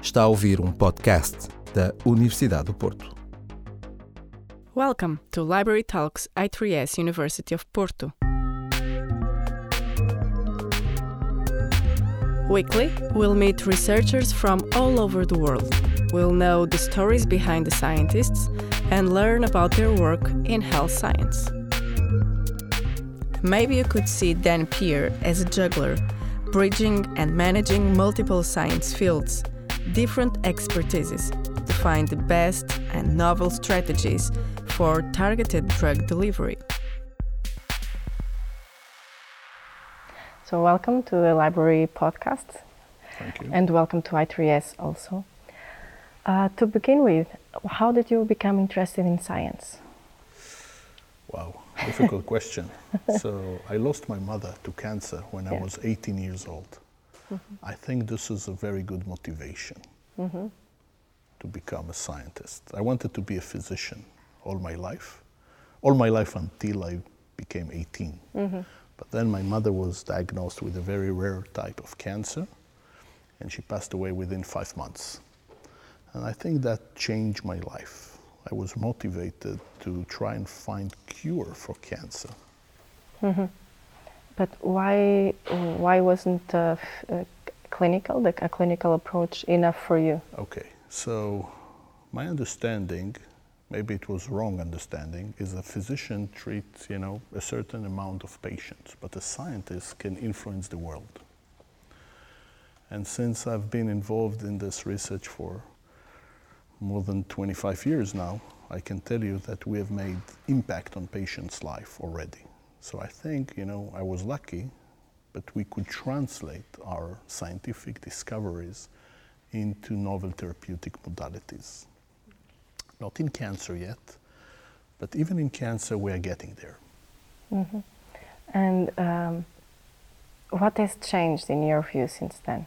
Está a ouvir um podcast da Universidade do Porto. Welcome to Library Talks I3S University of Porto. Weekly, we'll meet researchers from all over the world. We'll know the stories behind the scientists and learn about their work in health science. Maybe you could see Dan Peer as a juggler, bridging and managing multiple science fields, different expertises to find the best and novel strategies for targeted drug delivery. So, welcome to the library podcast. Thank you. And welcome to I3S also. Uh, to begin with, how did you become interested in science? Wow, difficult question. So, I lost my mother to cancer when Yeah. I was 18 years old. I think this is a very good motivation mm-hmm. to become a scientist. I wanted to be a physician all my life, all my life until I became 18. Mm-hmm. But then my mother was diagnosed with a very rare type of cancer, and she passed away within five months. And I think that changed my life. I was motivated to try and find cure for cancer. Mm-hmm. But why, why wasn't uh, clinical, the, a clinical approach enough for you? Okay, so my understanding, maybe it was wrong understanding, is a physician treats, you know, a certain amount of patients, but a scientist can influence the world. And since I've been involved in this research for more than 25 years now, I can tell you that we have made impact on patients' life already. So I think, you know, I was lucky, but we could translate our scientific discoveries into novel therapeutic modalities. Not in cancer yet, but even in cancer, we are getting there. And um, what has changed in your view since then?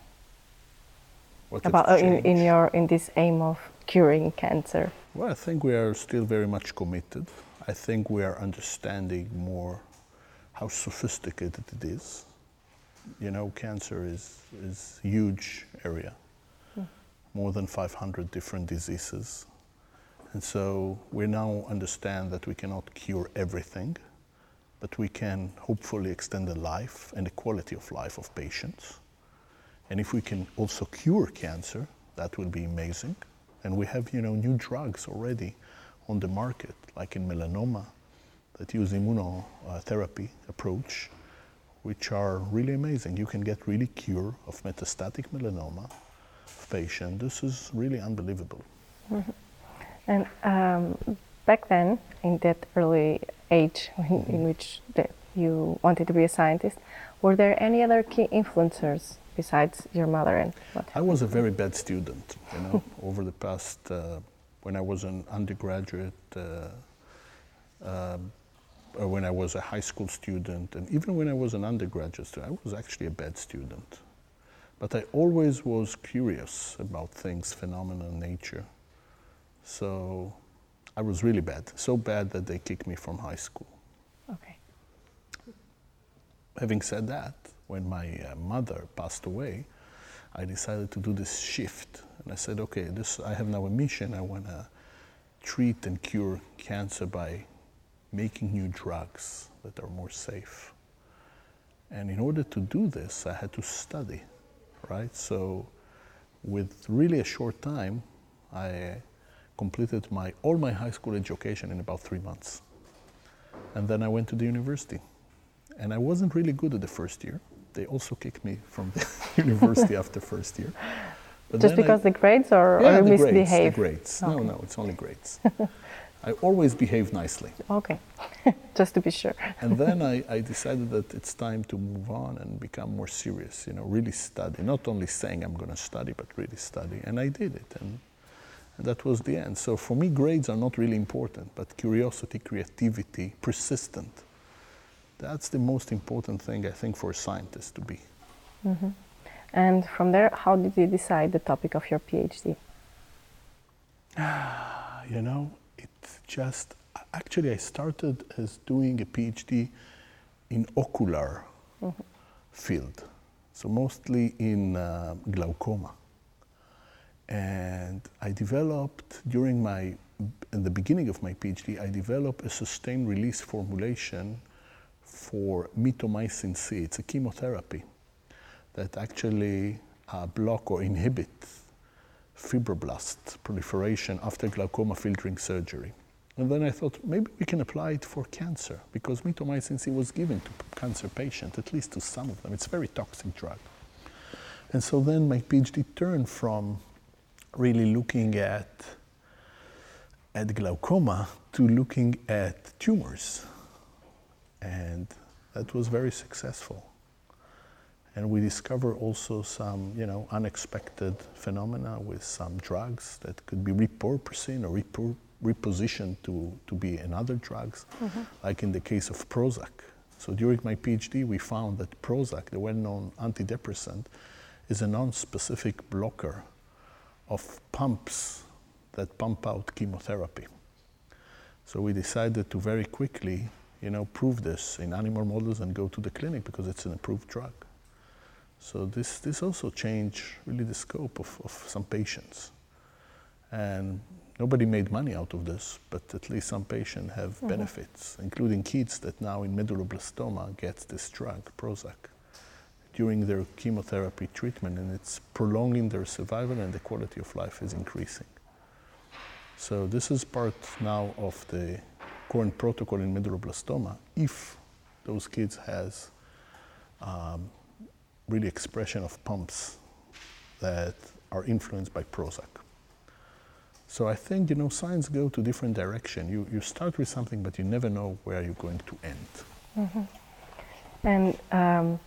What About uh, in, in your in this aim of curing cancer? Well, I think we are still very much committed. I think we are understanding more how sophisticated it is. You know, cancer is is a huge area, hmm. more than 500 different diseases, and so we now understand that we cannot cure everything, but we can hopefully extend the life and the quality of life of patients. And if we can also cure cancer, that will be amazing. And we have, you know, new drugs already on the market, like in melanoma, that use immunotherapy approach, which are really amazing. You can get really cure of metastatic melanoma of patient. This is really unbelievable. And um, back then, in that early age in, in which the, you wanted to be a scientist, were there any other key influencers besides your mother and? I was a very bad student, you know, over the past, uh, when I was an undergraduate, uh, uh, when I was a high school student, and even when I was an undergraduate student, I was actually a bad student. But I always was curious about things, phenomena, nature. So I was really bad, so bad that they kicked me from high school. Okay. Having said that, when my uh, mother passed away, I decided to do this shift. And I said, okay, this, I have now a mission. I want to treat and cure cancer by making new drugs that are more safe. And in order to do this, I had to study, right? So, with really a short time, I completed my, all my high school education in about three months. And then I went to the university. And I wasn't really good at the first year. They also kicked me from the university after first year. But Just then I- because the grades or, yeah, or the grades, the grades. No, no, it's only grades. I always behave nicely. Okay, just to be sure. And then I, I decided that it's time to move on and become more serious, you know, really study. Not only saying I'm going to study, but really study. And I did it. And, and that was the end. So for me, grades are not really important, but curiosity, creativity, persistent. That's the most important thing, I think, for a scientist to be. Mm-hmm. And from there, how did you decide the topic of your PhD? You know, it's just actually I started as doing a PhD in ocular field, so mostly in uh, glaucoma. And I developed during my, in the beginning of my PhD, I developed a sustained release formulation for mitomycin C. It's a chemotherapy that actually uh, block or inhibit fibroblast proliferation after glaucoma filtering surgery. And then I thought maybe we can apply it for cancer because mitomycin C was given to cancer patients, at least to some of them. It's a very toxic drug. And so then my PhD turned from really looking at at glaucoma to looking at tumors. And that was very successful. And we discover also some, you know, unexpected phenomena with some drugs that could be repurposing or repur- repositioned to, to be in other drugs, mm-hmm. like in the case of Prozac. So during my PhD, we found that Prozac, the well-known antidepressant, is a non-specific blocker of pumps that pump out chemotherapy. So we decided to very quickly, you know, prove this in animal models and go to the clinic because it's an approved drug. So this, this also changed really the scope of, of some patients. And nobody made money out of this, but at least some patients have mm-hmm. benefits, including kids that now in medulloblastoma get this drug, Prozac, during their chemotherapy treatment, and it's prolonging their survival and the quality of life is increasing. So this is part now of the current protocol in medulloblastoma. If those kids has um, really expression of pumps that are influenced by Prozac. So I think you know science go to different direction. You you start with something, but you never know where you're going to end. Mm-hmm. And um,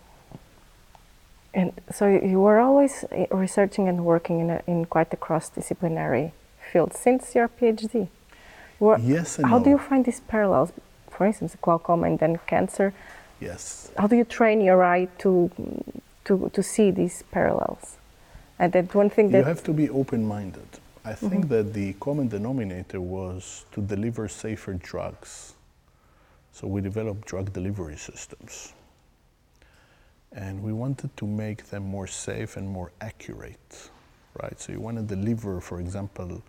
and so you were always researching and working in a, in quite a cross-disciplinary field since your PhD. Were, yes How no. do you find these parallels? For instance, glaucoma and then cancer. Yes. How do you train your eye to to, to see these parallels. And that one thing that you have to be open-minded. I think mm-hmm. that the common denominator was to deliver safer drugs. So we developed drug delivery systems. And we wanted to make them more safe and more accurate, right? So you want to deliver, for example,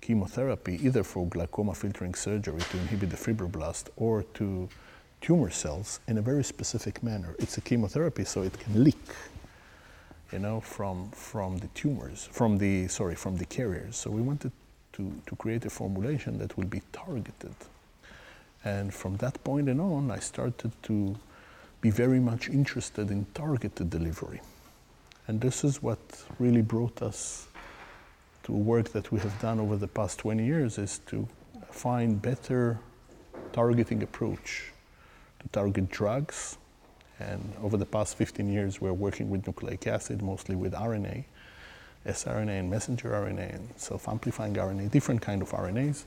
chemotherapy either for glaucoma filtering surgery to inhibit the fibroblast or to tumor cells in a very specific manner. It's a chemotherapy, so it can leak, you know, from, from the tumors, from the, sorry, from the carriers. So we wanted to, to create a formulation that will be targeted. And from that point and on, I started to be very much interested in targeted delivery. And this is what really brought us to work that we have done over the past 20 years is to find better targeting approach to target drugs. And over the past 15 years, we're working with nucleic acid, mostly with RNA, siRNA and messenger RNA and self-amplifying RNA, different kind of RNAs,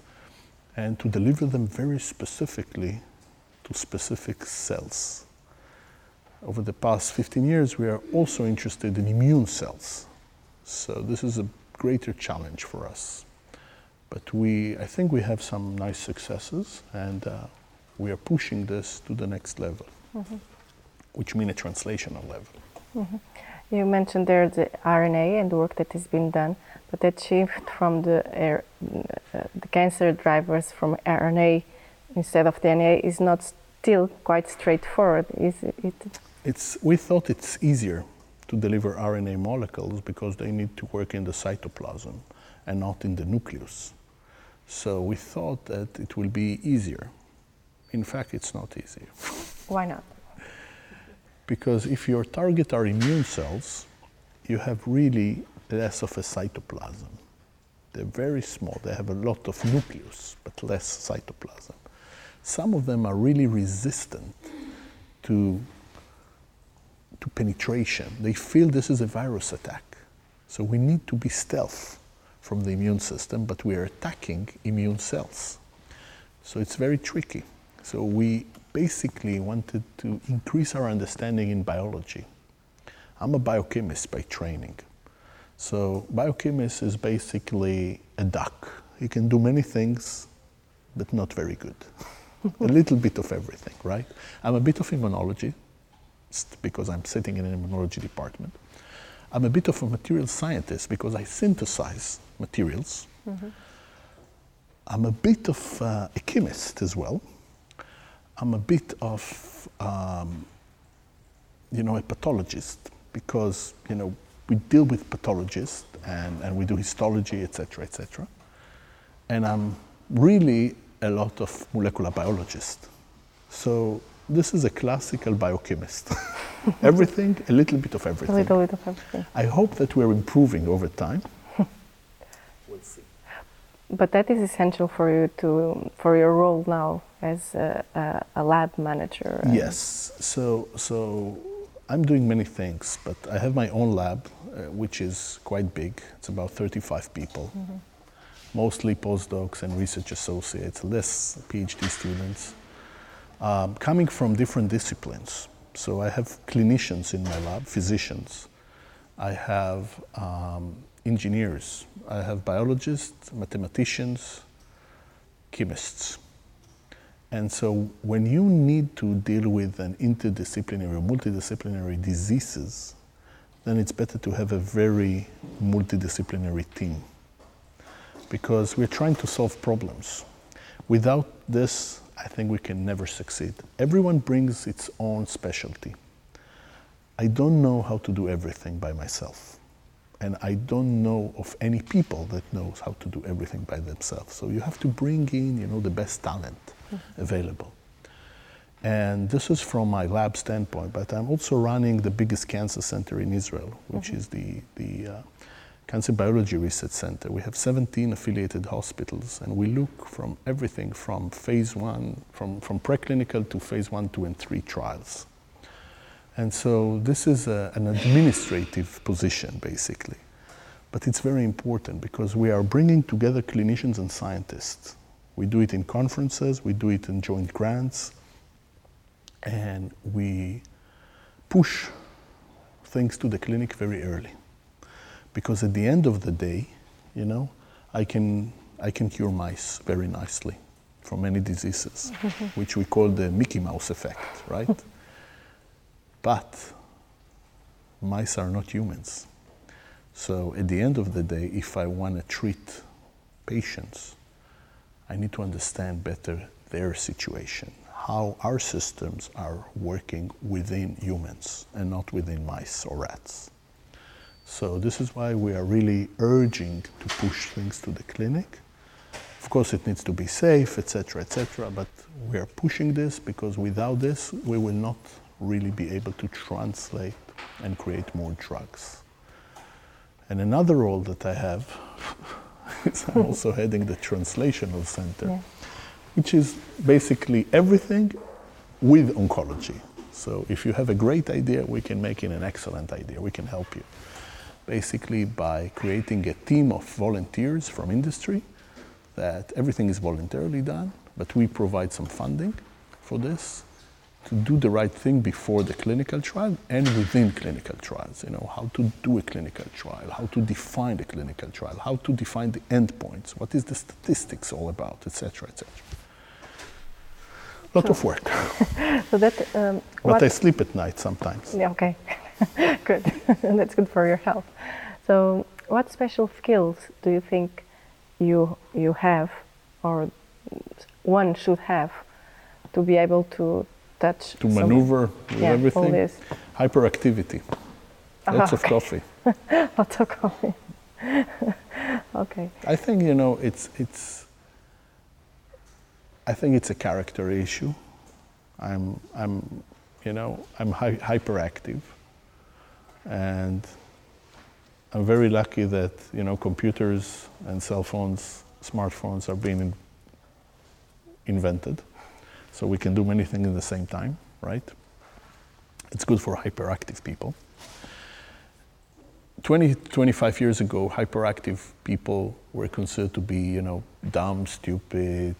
and to deliver them very specifically to specific cells. Over the past 15 years, we are also interested in immune cells. So this is a greater challenge for us. But we, I think we have some nice successes, and uh, we are pushing this to the next level, mm-hmm. Which mean a translational level. Mm-hmm. You mentioned there the RNA and the work that has been done, but that shift from the, uh, the cancer drivers from RNA instead of DNA is not still quite straightforward, is it? It's, we thought it's easier to deliver RNA molecules because they need to work in the cytoplasm and not in the nucleus. So we thought that it will be easier in fact, it's not easy. Why not? Because if your target are immune cells, you have really less of a cytoplasm. They're very small, they have a lot of nucleus, but less cytoplasm. Some of them are really resistant to, to penetration. They feel this is a virus attack. So we need to be stealth from the immune system, but we are attacking immune cells. So it's very tricky. So we basically wanted to increase our understanding in biology. I'm a biochemist by training. So biochemist is basically a duck. He can do many things, but not very good. a little bit of everything, right? I'm a bit of immunology, because I'm sitting in an immunology department. I'm a bit of a material scientist because I synthesize materials. I'm a bit of uh, a chemist as well. I'm a bit of, um, you know, a pathologist because, you know, we deal with pathologists and, and we do histology, etc., etc. And I'm really a lot of molecular biologist. So this is a classical biochemist. everything, a little bit of everything. A little bit of everything. I hope that we're improving over time. But that is essential for you to for your role now as a, a, a lab manager. Yes. So so I'm doing many things, but I have my own lab, uh, which is quite big. It's about 35 people, mostly postdocs and research associates, less PhD students, um, coming from different disciplines. So I have clinicians in my lab, physicians. I have um, engineers. I have biologists, mathematicians, chemists. And so when you need to deal with an interdisciplinary or multidisciplinary diseases, then it's better to have a very multidisciplinary team because we're trying to solve problems. Without this, I think we can never succeed. Everyone brings its own specialty. I don't know how to do everything by myself. And I don't know of any people that knows how to do everything by themselves. So you have to bring in, you know, the best talent available. And this is from my lab standpoint, but I'm also running the biggest cancer center in Israel, which is the, the uh, Cancer Biology Research Center. We have 17 affiliated hospitals, and we look from everything from phase one, from, from preclinical to phase one, two, and three trials. And so this is a, an administrative position, basically. But it's very important because we are bringing together clinicians and scientists. We do it in conferences, we do it in joint grants, and we push things to the clinic very early. Because at the end of the day, you know, I can, I can cure mice very nicely from many diseases, which we call the Mickey Mouse effect, right? But mice are not humans. So at the end of the day, if I want to treat patients, I need to understand better their situation, how our systems are working within humans and not within mice or rats. So this is why we are really urging to push things to the clinic. Of course, it needs to be safe, etc., etc. But we are pushing this because without this, we will not really be able to translate and create more drugs. And another role that I have is I'm also heading the translational center, Yeah. which is basically everything with oncology. So if you have a great idea, we can make it an excellent idea. We can help you. Basically, by creating a team of volunteers from industry, that everything is voluntarily done, but we provide some funding for this to do the right thing before the clinical trial and within clinical trials. You know, how to do a clinical trial, how to define a clinical trial, how to define the endpoints, what is the statistics all about, etc., etc. Lot of work, So that um, but what I sleep at night sometimes. Yeah, okay. good. That's good for your health. So, what special skills do you think you you have, or one should have, to be able to touch To some- maneuver with yeah, all everything, this. hyperactivity, Ah, lots of okay. coffee. Lots of coffee. okay. I think you know it's it's. I think it's a character issue. I'm I'm, you know, I'm hy- hyperactive, and I'm very lucky that you know computers and cell phones, smartphones are being in- invented, so we can do many things at the same time, right? It's good for hyperactive people. 20, 25 years ago, hyperactive people were considered to be, you know, dumb, stupid,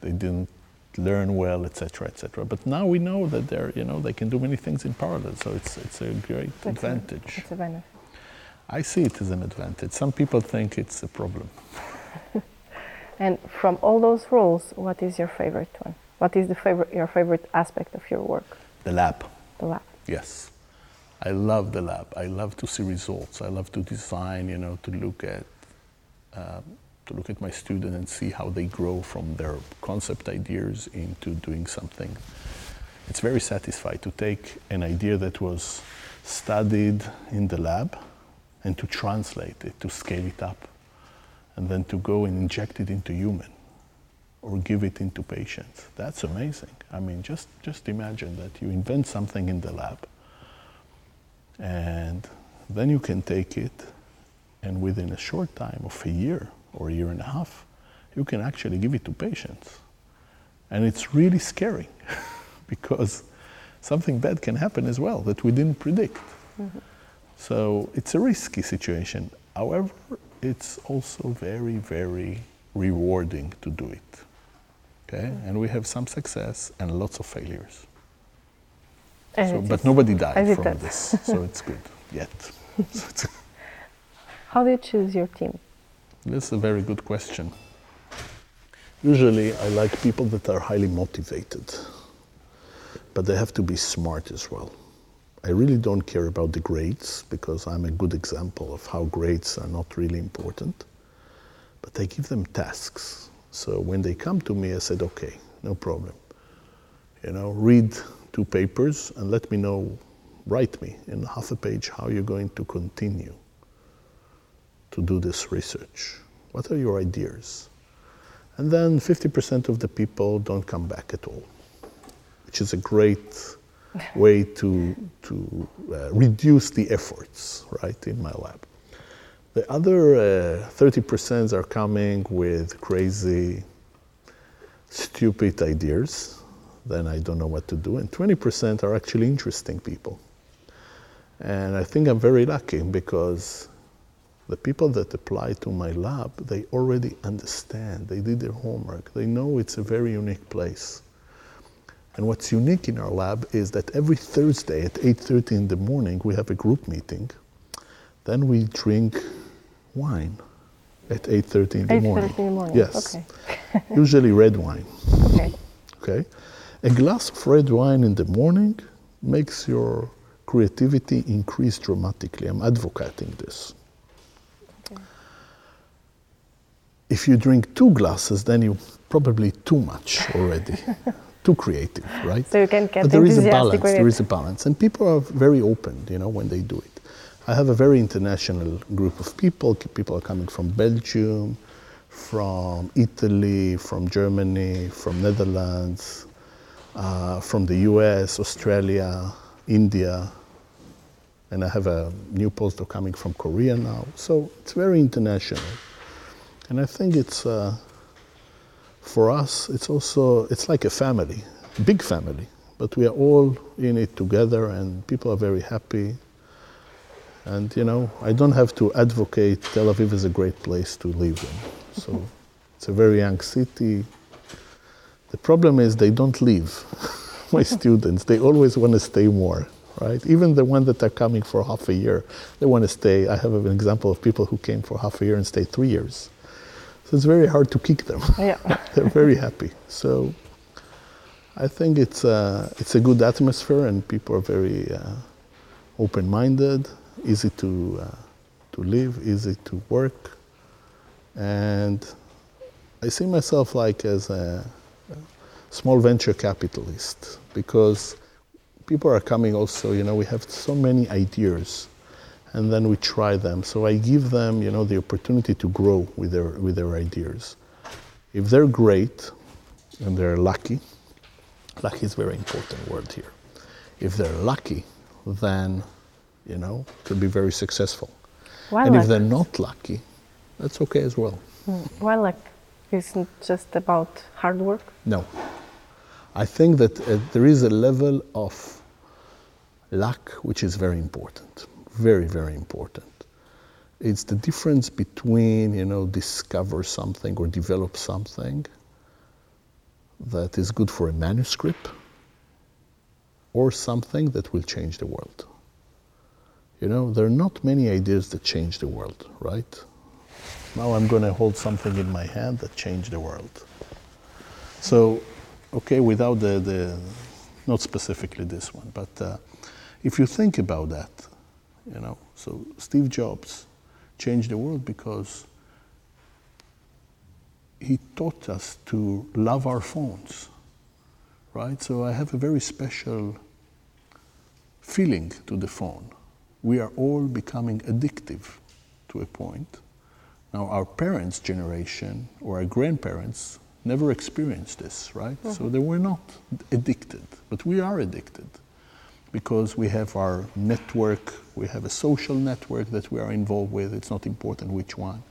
they didn't learn well, etc., etc. But now we know that they're, you know, they can do many things in parallel. So it's it's a great That's a- advantage. It's a benefit. I see it as an advantage. Some people think it's a problem. And from all those roles, what is your favorite one? What is the favorite your favorite aspect of your work? The lab, The lab. yes. I love the lab. I love to see results. I love to design, you know, to look at um, to look at my student and see how they grow from their concept ideas into doing something. It's very satisfying to take an idea that was studied in the lab and to translate it, to scale it up, and then to go and inject it into human or give it into patients. That's amazing. I mean, just, just imagine that you invent something in the lab and then you can take it and within a short time of a year or a year and a half, you can actually give it to patients. And it's really scary because something bad can happen as well that we didn't predict. Mm-hmm. So it's a risky situation. However, it's also very, very rewarding to do it. Okay? And we have some success and lots of failures. So, but nobody died from this, so it's good yet. How do you choose your team? That's a very good question. Usually, I like people that are highly motivated, but they have to be smart as well. I really don't care about the grades because I'm a good example of how grades are not really important. But I give them tasks. So when they come to me, I said, okay, no problem. You know, read two papers and let me know, write me in half a page how you're going to continue to do this research. What are your ideas? And then 50% of the people don't come back at all, which is a great way to, to uh, reduce the efforts, right, in my lab. The other uh, 30% are coming with crazy, stupid ideas. Then I don't know what to do. And 20% are actually interesting people. And I think I'm very lucky because the people that apply to my lab, they already understand. They did their homework. They know it's a very unique place. And what's unique in our lab is that every Thursday at 8:30 in the morning we have a group meeting. Then we drink wine at 8:30 in the 8:30 morning. in the morning. Yes. Okay. Usually red wine. Okay. Okay. A glass of red wine in the morning makes your creativity increase dramatically. I'm advocating this. Okay. If you drink two glasses, then you probably too much already. too creative, right? So you can get but there is a balance. There is a balance, and people are very open, you know, when they do it. I have a very international group of people. People are coming from Belgium, from Italy, from Germany, from Netherlands, uh, from the U.S., Australia, India, and I have a new postdoc coming from Korea now. So it's very international, and I think it's. Uh, for us, it's also it's like a family, big family, but we are all in it together, and people are very happy. And you know, I don't have to advocate Tel Aviv is a great place to live in. So it's a very young city. The problem is they don't leave. My students, they always want to stay more, right? Even the ones that are coming for half a year, they want to stay. I have an example of people who came for half a year and stayed three years. So it's very hard to kick them. Yeah. They're very happy. So I think it's a, it's a good atmosphere and people are very uh, open-minded, easy to, uh, to live, easy to work. And I see myself like as a small venture capitalist because people are coming also, you know, we have so many ideas and then we try them. So I give them, you know, the opportunity to grow with their with their ideas. If they're great and they're lucky, lucky is a very important word here. If they're lucky, then you know, could be very successful. And luck? if they're not lucky, that's okay as well. Mm. Why luck isn't just about hard work? No. I think that uh, there is a level of luck which is very important very, very important. It's the difference between, you know, discover something or develop something that is good for a manuscript or something that will change the world. You know, there are not many ideas that change the world, right? Now I'm going to hold something in my hand that changed the world. So, okay, without the, the not specifically this one, but uh, if you think about that, you know, so Steve Jobs changed the world because he taught us to love our phones, right? So I have a very special feeling to the phone. We are all becoming addictive to a point. Now, our parents' generation or our grandparents never experienced this, right? Mm-hmm. So they were not addicted, but we are addicted because we have our network, we have a social network that we are involved with. It's not important which one.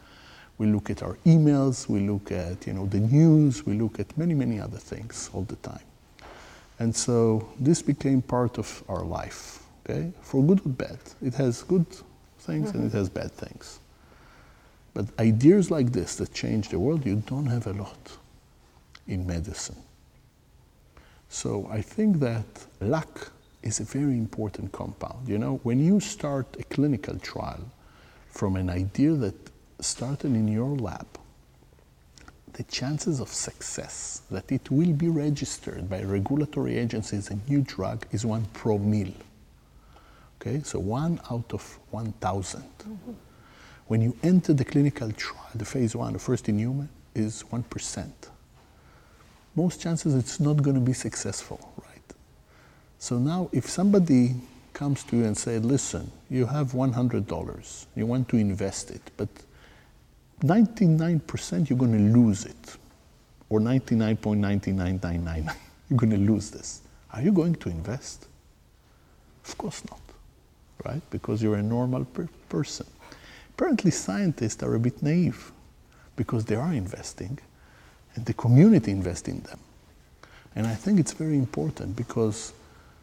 We look at our emails, we look at you know the news, we look at many many other things all the time. And so this became part of our life, okay? For good or bad. It has good things mm-hmm. and it mm-hmm. has bad things. But ideas like this that change the world, you don't have a lot in medicine. So I think that luck is a very important compound. You know, when you start a clinical trial from an idea that started in your lab, the chances of success that it will be registered by regulatory agencies as a new drug is one pro mil. Okay, so one out of 1,000. Mm-hmm. When you enter the clinical trial, the phase one, the first in human, is 1%. Most chances it's not going to be successful, right? So now, if somebody comes to you and say, listen, you have $100, you want to invest it, but 99% you're going to lose it, or 99.9999, you're going to lose this. Are you going to invest? Of course not, right? Because you're a normal per- person. Apparently, scientists are a bit naive because they are investing and the community invests in them. And I think it's very important because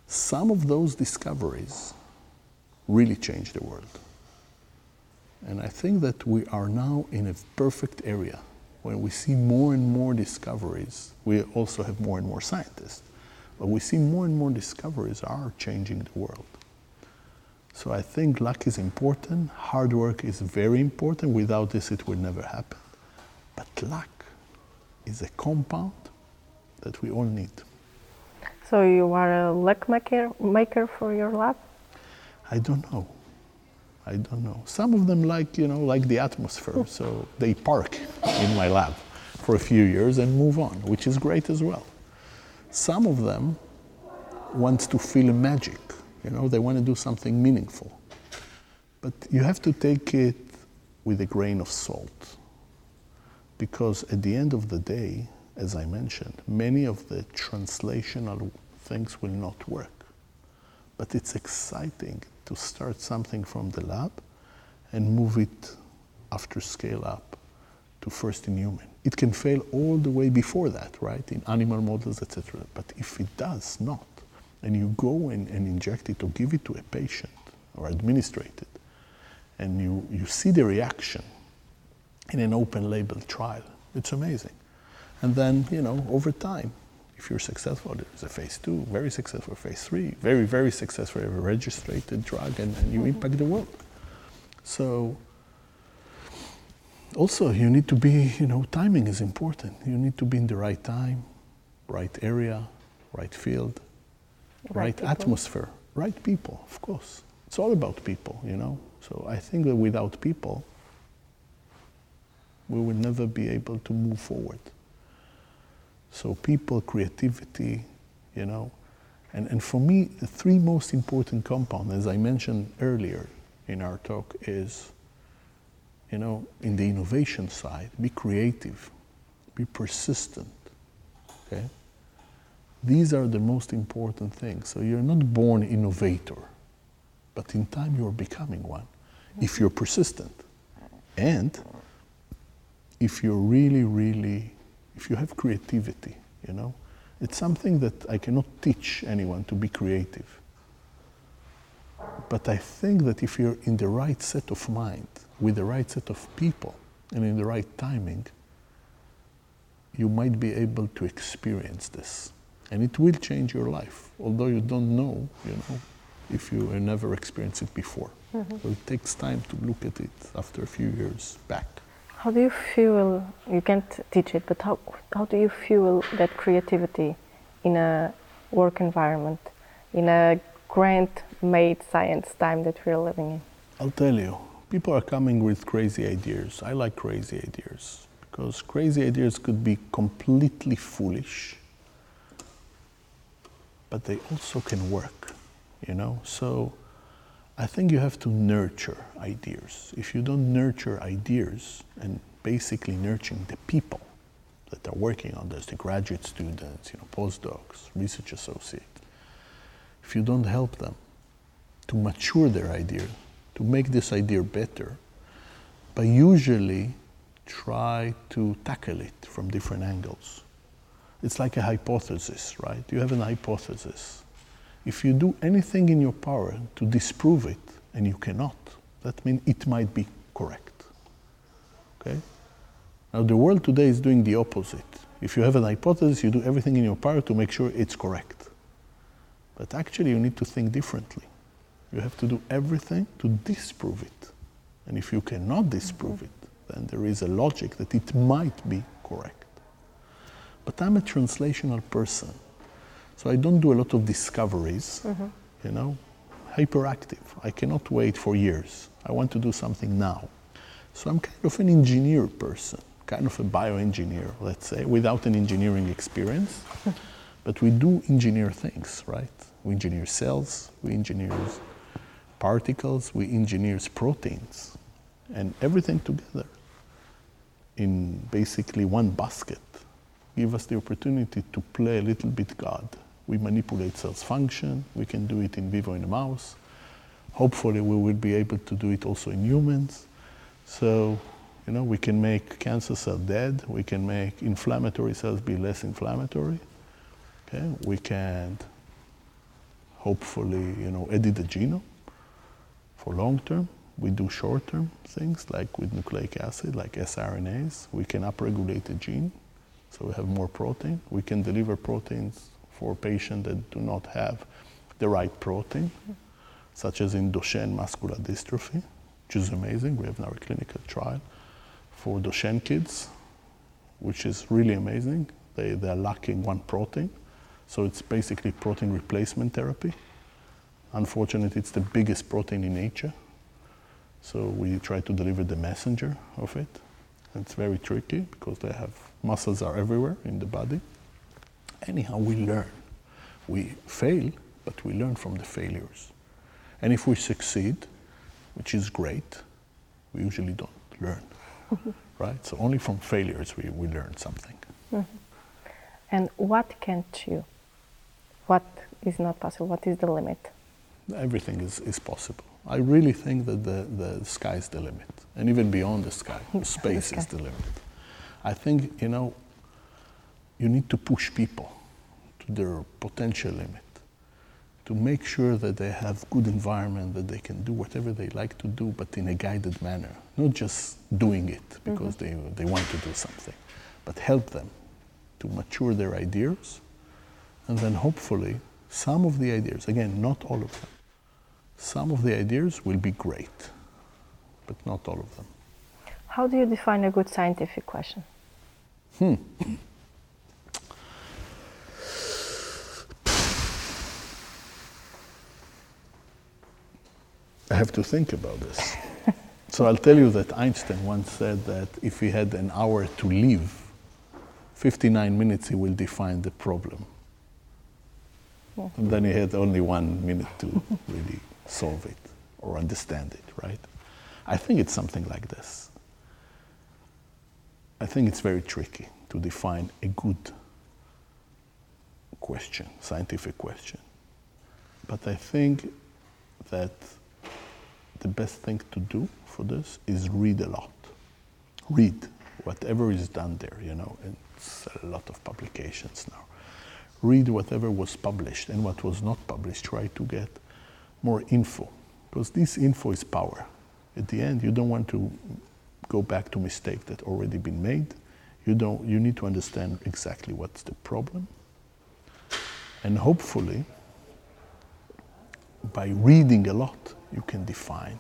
some of those discoveries really change the world. And I think that we are now in a perfect area when we see more and more discoveries. We also have more and more scientists, but we see more and more discoveries are changing the world. So I think luck is important, hard work is very important. Without this, it will never happen. But luck is a compound that we all need. So you are a luck maker, maker for your lab? I don't know. I don't know. Some of them like, you know, like the atmosphere. so they park in my lab for a few years and move on, which is great as well. Some of them want to feel magic. You know, they want to do something meaningful. But you have to take it with a grain of salt. Because at the end of the day, as I mentioned, many of the translational things will not work. But it's exciting to start something from the lab and move it after scale up to first in human. It can fail all the way before that, right, in animal models, etc. But if it does not, and you go and, and inject it or give it to a patient or administrate it, and you, you see the reaction in an open label trial, it's amazing. And then, you know, over time, if you're successful, there's a phase two, very successful phase three, very, very successful, a registered drug, and, and you mm-hmm. impact the world. So, also, you need to be, you know, timing is important. You need to be in the right time, right area, right field, right, right atmosphere, right people, of course. It's all about people, you know. So I think that without people, we will never be able to move forward. So people, creativity, you know. And, and for me, the three most important compounds, as I mentioned earlier in our talk, is, you know, in the innovation side, be creative, be persistent, okay? These are the most important things. So you're not born innovator, but in time you're becoming one if you're persistent. And if you're really, really if you have creativity, you know, it's something that I cannot teach anyone to be creative. But I think that if you're in the right set of mind, with the right set of people, and in the right timing, you might be able to experience this. And it will change your life, although you don't know, you know, if you have never experienced it before. Mm-hmm. So it takes time to look at it after a few years back. How do you fuel, you can't teach it, but how, how do you fuel that creativity in a work environment, in a grant made science time that we're living in? I'll tell you, people are coming with crazy ideas. I like crazy ideas because crazy ideas could be completely foolish, but they also can work, you know? So I think you have to nurture ideas. If you don't nurture ideas and basically nurturing the people that are working on this, the graduate students, you know, postdocs, research associates, if you don't help them to mature their idea, to make this idea better, but usually try to tackle it from different angles. It's like a hypothesis, right? You have an hypothesis. If you do anything in your power to disprove it, and you cannot, that means it might be correct. Okay? Now, the world today is doing the opposite. If you have an hypothesis, you do everything in your power to make sure it's correct. But actually, you need to think differently. You have to do everything to disprove it. And if you cannot disprove mm-hmm. it, then there is a logic that it might be correct. But I'm a translational person. So I don't do a lot of discoveries, mm-hmm. you know, hyperactive. I cannot wait for years. I want to do something now. So I'm kind of an engineer person, kind of a bioengineer, let's say, without an engineering experience. but we do engineer things, right? We engineer cells, we engineer particles, we engineer proteins, and everything together in basically one basket give us the opportunity to play a little bit God. We manipulate cells function, we can do it in vivo in a mouse. Hopefully we will be able to do it also in humans. So, you know, we can make cancer cells dead, we can make inflammatory cells be less inflammatory. Okay? We can hopefully, you know, edit the genome for long term. We do short term things like with nucleic acid, like siRNAs. We can upregulate the gene, so we have more protein. We can deliver proteins for patients that do not have the right protein, such as in Duchenne muscular dystrophy, which is amazing. We have now a clinical trial for Duchenne kids, which is really amazing. They, they're lacking one protein, so it's basically protein replacement therapy. Unfortunately, it's the biggest protein in nature. So we try to deliver the messenger of it. It's very tricky because they have muscles are everywhere in the body. Anyhow, we learn. We fail, but we learn from the failures. And if we succeed, which is great, we usually don't learn. right? So only from failures we, we learn something. Mm-hmm. And what can't you? What is not possible? What is the limit? everything is, is possible. I really think that the, the sky is the limit. And even beyond the sky, space is the limit. I think, you know, you need to push people to their potential limit, to make sure that they have good environment, that they can do whatever they like to do, but in a guided manner, not just doing it because mm-hmm. they, they want to do something, but help them to mature their ideas, and then hopefully some of the ideas, again, not all of them, some of the ideas will be great, but not all of them. How do you define a good scientific question? Hmm. I have to think about this. so I'll tell you that Einstein once said that if he had an hour to live, 59 minutes he will define the problem. And then he had only one minute to really solve it or understand it, right? I think it's something like this. I think it's very tricky to define a good question, scientific question. But I think that the best thing to do for this is read a lot. Read whatever is done there, you know, it's a lot of publications now. Read whatever was published and what was not published. Try to get more info because this info is power. At the end, you don't want to go back to mistake that already been made. You don't. You need to understand exactly what's the problem, and hopefully, by reading a lot, you can define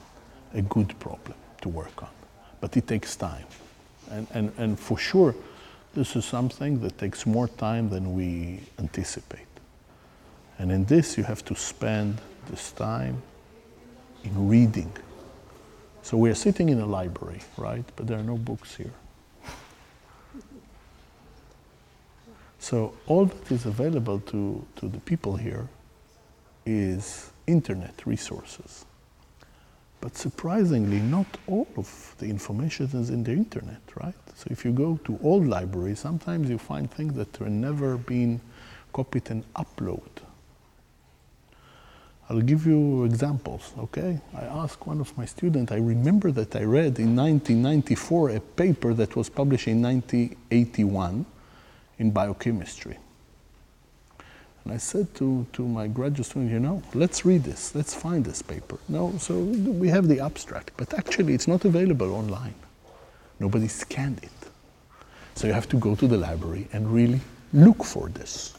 a good problem to work on. But it takes time, and and, and for sure, this is something that takes more time than we anticipate. And in this, you have to spend this time in reading. So we are sitting in a library, right? But there are no books here. So all that is available to, to the people here is internet resources. But surprisingly, not all of the information is in the internet, right? So if you go to old libraries, sometimes you find things that have never been copied and uploaded. I'll give you examples, okay? I asked one of my students, I remember that I read in 1994 a paper that was published in 1981 in biochemistry. And I said to, to my graduate student, you know, let's read this, let's find this paper. No, so we have the abstract, but actually it's not available online. Nobody scanned it. So you have to go to the library and really look for this.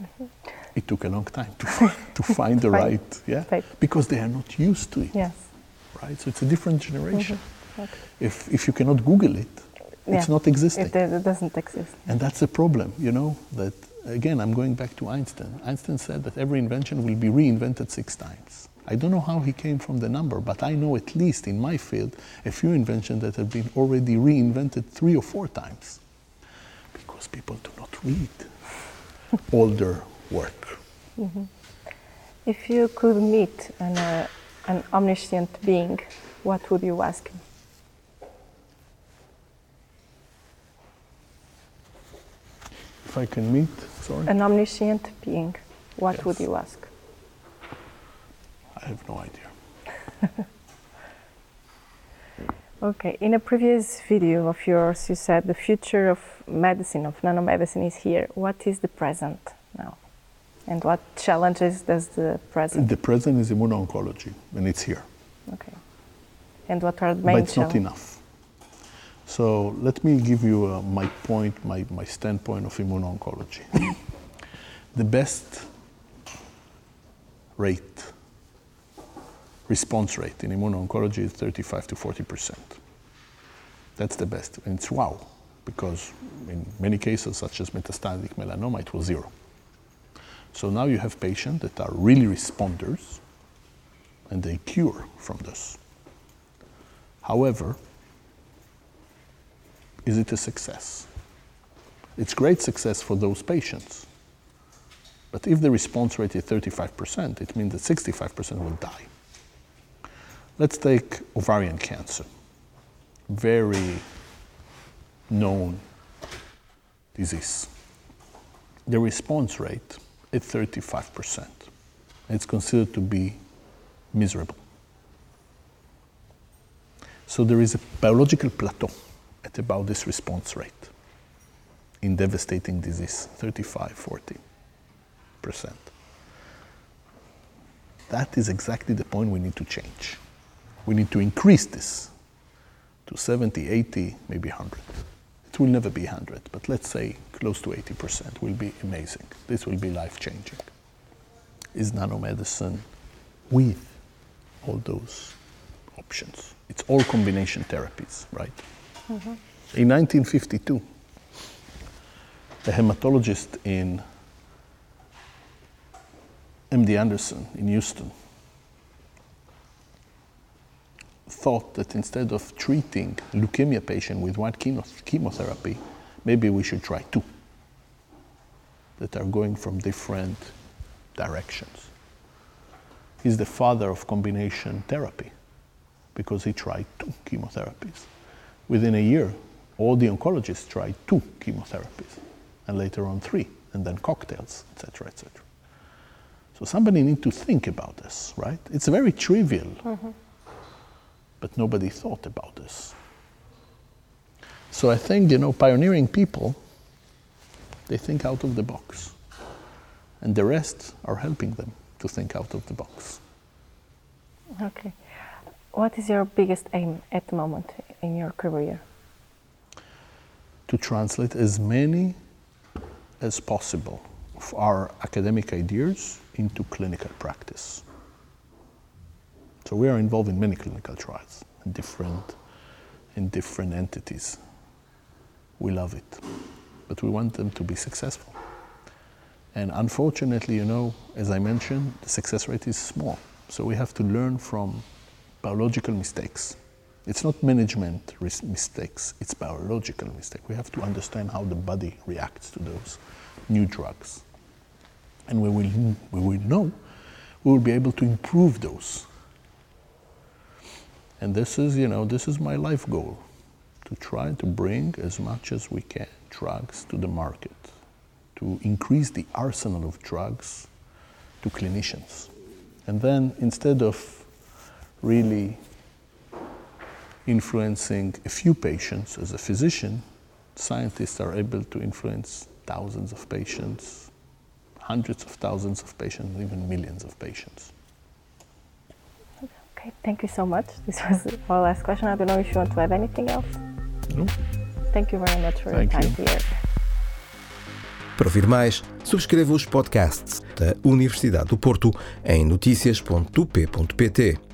Mm-hmm. It took a long time to, to find the right, yeah? Because they are not used to it. Yes. Right? So it's a different generation. Mm-hmm. Okay. If, if you cannot Google it, yeah. it's not existing. It, it doesn't exist. And that's a problem, you know, that again, I'm going back to Einstein. Einstein said that every invention will be reinvented six times. I don't know how he came from the number, but I know at least in my field a few inventions that have been already reinvented three or four times because people do not read older work. Mm-hmm. If you could meet an, uh, an omniscient being, what would you ask him? If I can meet, sorry? An omniscient being, what yes. would you ask? I have no idea. okay, in a previous video of yours, you said the future of medicine, of nanomedicine, is here. What is the present now? And what challenges does the present? The present is immuno-oncology, and it's here. Okay. And what are the main But it's not enough. So let me give you uh, my point, my, my standpoint of immuno-oncology. the best rate response rate in immuno-oncology is 35 to 40 percent. That's the best. And it's wow, because in many cases, such as metastatic melanoma, it was zero. So now you have patients that are really responders and they cure from this. However, is it a success? It's great success for those patients. But if the response rate is 35%, it means that 65% will die. Let's take ovarian cancer, very known disease. The response rate is 35%. It's considered to be miserable. So there is a biological plateau at about this response rate in devastating disease 35 40%. That is exactly the point we need to change we need to increase this to 70, 80, maybe 100. It will never be 100, but let's say close to 80% will be amazing. This will be life changing. Is nanomedicine with all those options? It's all combination therapies, right? Mm-hmm. In 1952, a hematologist in MD Anderson in Houston thought that instead of treating leukemia patient with one chemo- chemotherapy, maybe we should try two that are going from different directions. He's the father of combination therapy because he tried two chemotherapies. Within a year, all the oncologists tried two chemotherapies, and later on three, and then cocktails, etc., etc. So somebody need to think about this, right? It's very trivial. Mm-hmm but nobody thought about this. So I think, you know, pioneering people, they think out of the box. And the rest are helping them to think out of the box. Okay. What is your biggest aim at the moment in your career? To translate as many as possible of our academic ideas into clinical practice. So we are involved in many clinical trials in different, in different entities. We love it, but we want them to be successful. And unfortunately, you know, as I mentioned, the success rate is small. So we have to learn from biological mistakes. It's not management mistakes, it's biological mistakes. We have to understand how the body reacts to those new drugs. And we will, we will know, we will be able to improve those. And this is, you know, this is my life goal to try to bring as much as we can drugs to the market, to increase the arsenal of drugs to clinicians. And then instead of really influencing a few patients as a physician, scientists are able to influence thousands of patients, hundreds of thousands of patients, even millions of patients. Okay, thank you so much. This was our last question. I don't know if you want to add anything else. No. Thank you very much for Thank your time you. here. Para ouvir mais, subscreva os podcasts da Universidade do Porto em notícias.up.pt.